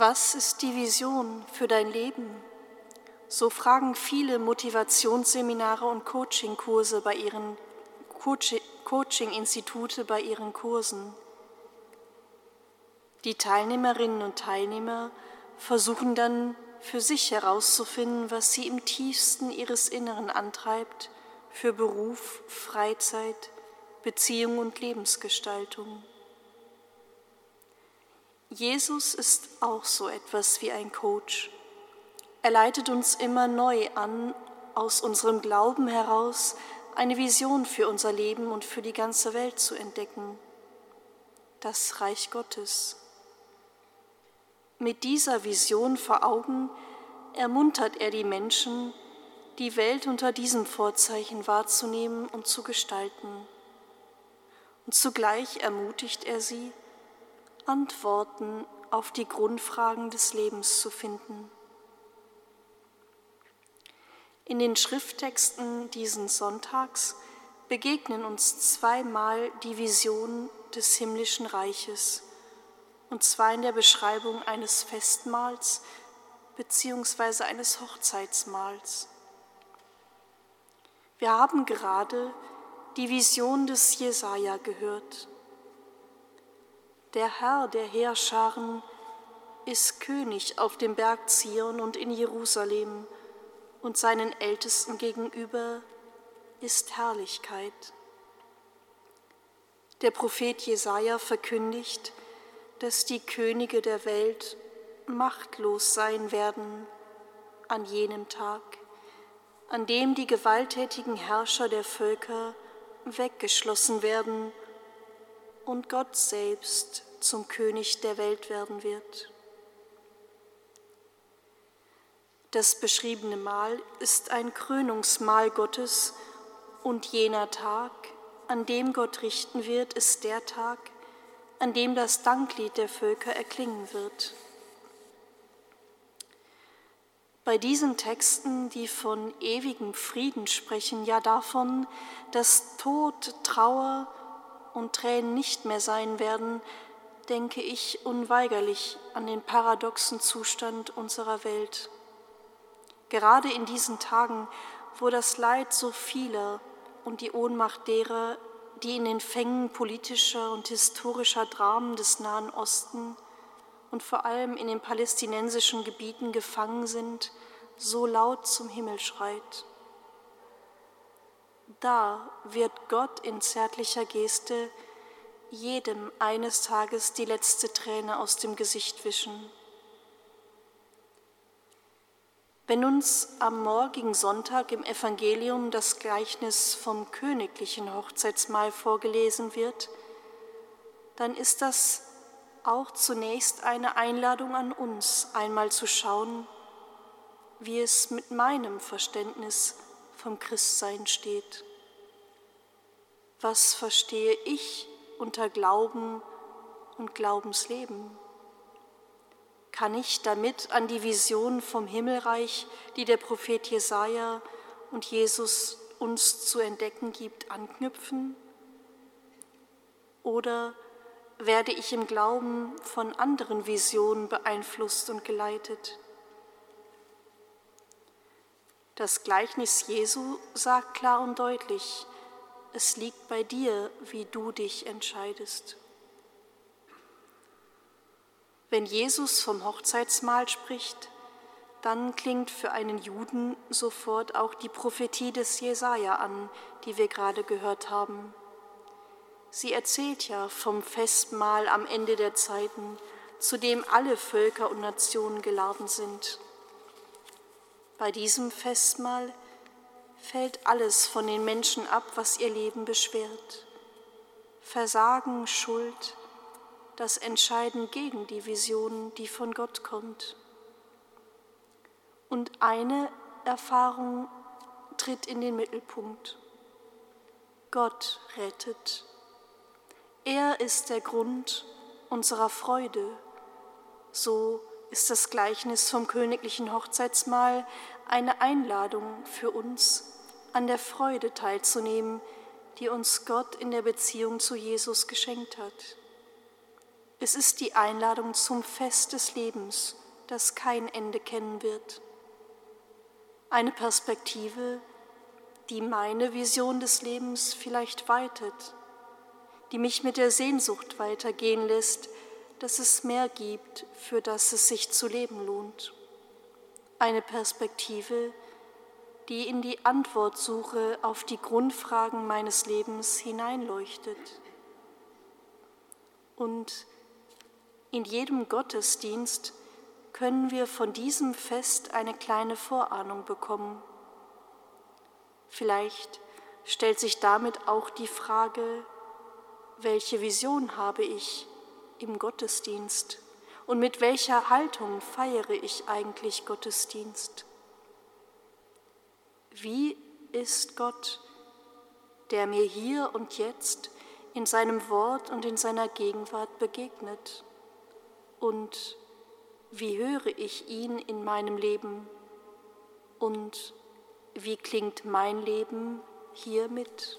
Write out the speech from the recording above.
Was ist die Vision für dein Leben? So fragen viele Motivationsseminare und Coachingkurse bei ihren Coaching-Institute bei ihren Kursen. Die Teilnehmerinnen und Teilnehmer versuchen dann für sich herauszufinden, was sie im tiefsten ihres Inneren antreibt für Beruf, Freizeit, Beziehung und Lebensgestaltung. Jesus ist auch so etwas wie ein Coach. Er leitet uns immer neu an, aus unserem Glauben heraus eine Vision für unser Leben und für die ganze Welt zu entdecken. Das Reich Gottes. Mit dieser Vision vor Augen ermuntert er die Menschen, die Welt unter diesem Vorzeichen wahrzunehmen und zu gestalten. Und zugleich ermutigt er sie, Antworten auf die Grundfragen des Lebens zu finden. In den Schrifttexten diesen Sonntags begegnen uns zweimal die Vision des himmlischen Reiches, und zwar in der Beschreibung eines Festmahls bzw. eines Hochzeitsmahls. Wir haben gerade die Vision des Jesaja gehört. Der Herr der Heerscharen ist König auf dem Berg Zion und in Jerusalem, und seinen Ältesten gegenüber ist Herrlichkeit. Der Prophet Jesaja verkündigt, dass die Könige der Welt machtlos sein werden an jenem Tag, an dem die gewalttätigen Herrscher der Völker weggeschlossen werden und Gott selbst zum König der Welt werden wird. Das beschriebene Mahl ist ein Krönungsmahl Gottes und jener Tag, an dem Gott richten wird, ist der Tag, an dem das Danklied der Völker erklingen wird. Bei diesen Texten, die von ewigem Frieden sprechen, ja davon, dass Tod, Trauer und Tränen nicht mehr sein werden, denke ich unweigerlich an den paradoxen Zustand unserer Welt. Gerade in diesen Tagen, wo das Leid so vieler und die Ohnmacht derer, die in den Fängen politischer und historischer Dramen des Nahen Osten und vor allem in den palästinensischen Gebieten gefangen sind, so laut zum Himmel schreit. Da wird Gott in zärtlicher Geste jedem eines Tages die letzte Träne aus dem Gesicht wischen. Wenn uns am morgigen Sonntag im Evangelium das Gleichnis vom königlichen Hochzeitsmahl vorgelesen wird, dann ist das auch zunächst eine Einladung an uns, einmal zu schauen, wie es mit meinem Verständnis vom Christsein steht. Was verstehe ich unter Glauben und Glaubensleben? Kann ich damit an die Vision vom Himmelreich, die der Prophet Jesaja und Jesus uns zu entdecken gibt, anknüpfen? Oder werde ich im Glauben von anderen Visionen beeinflusst und geleitet? Das Gleichnis Jesu sagt klar und deutlich, es liegt bei dir, wie du dich entscheidest. Wenn Jesus vom Hochzeitsmahl spricht, dann klingt für einen Juden sofort auch die Prophetie des Jesaja an, die wir gerade gehört haben. Sie erzählt ja vom Festmahl am Ende der Zeiten, zu dem alle Völker und Nationen geladen sind. Bei diesem Festmahl fällt alles von den Menschen ab, was ihr Leben beschwert. Versagen, Schuld, das Entscheiden gegen die Vision, die von Gott kommt. Und eine Erfahrung tritt in den Mittelpunkt. Gott rettet. Er ist der Grund unserer Freude. So ist das Gleichnis vom königlichen Hochzeitsmahl eine Einladung für uns, an der Freude teilzunehmen, die uns Gott in der Beziehung zu Jesus geschenkt hat. Es ist die Einladung zum Fest des Lebens, das kein Ende kennen wird. Eine Perspektive, die meine Vision des Lebens vielleicht weitet, die mich mit der Sehnsucht weitergehen lässt, dass es mehr gibt, für das es sich zu leben lohnt. Eine Perspektive, die in die Antwortsuche auf die Grundfragen meines Lebens hineinleuchtet. Und in jedem Gottesdienst können wir von diesem Fest eine kleine Vorahnung bekommen. Vielleicht stellt sich damit auch die Frage, welche Vision habe ich im Gottesdienst und mit welcher Haltung feiere ich eigentlich Gottesdienst? Wie ist Gott, der mir hier und jetzt in seinem Wort und in seiner Gegenwart begegnet? Und wie höre ich ihn in meinem Leben? Und wie klingt mein Leben hier mit?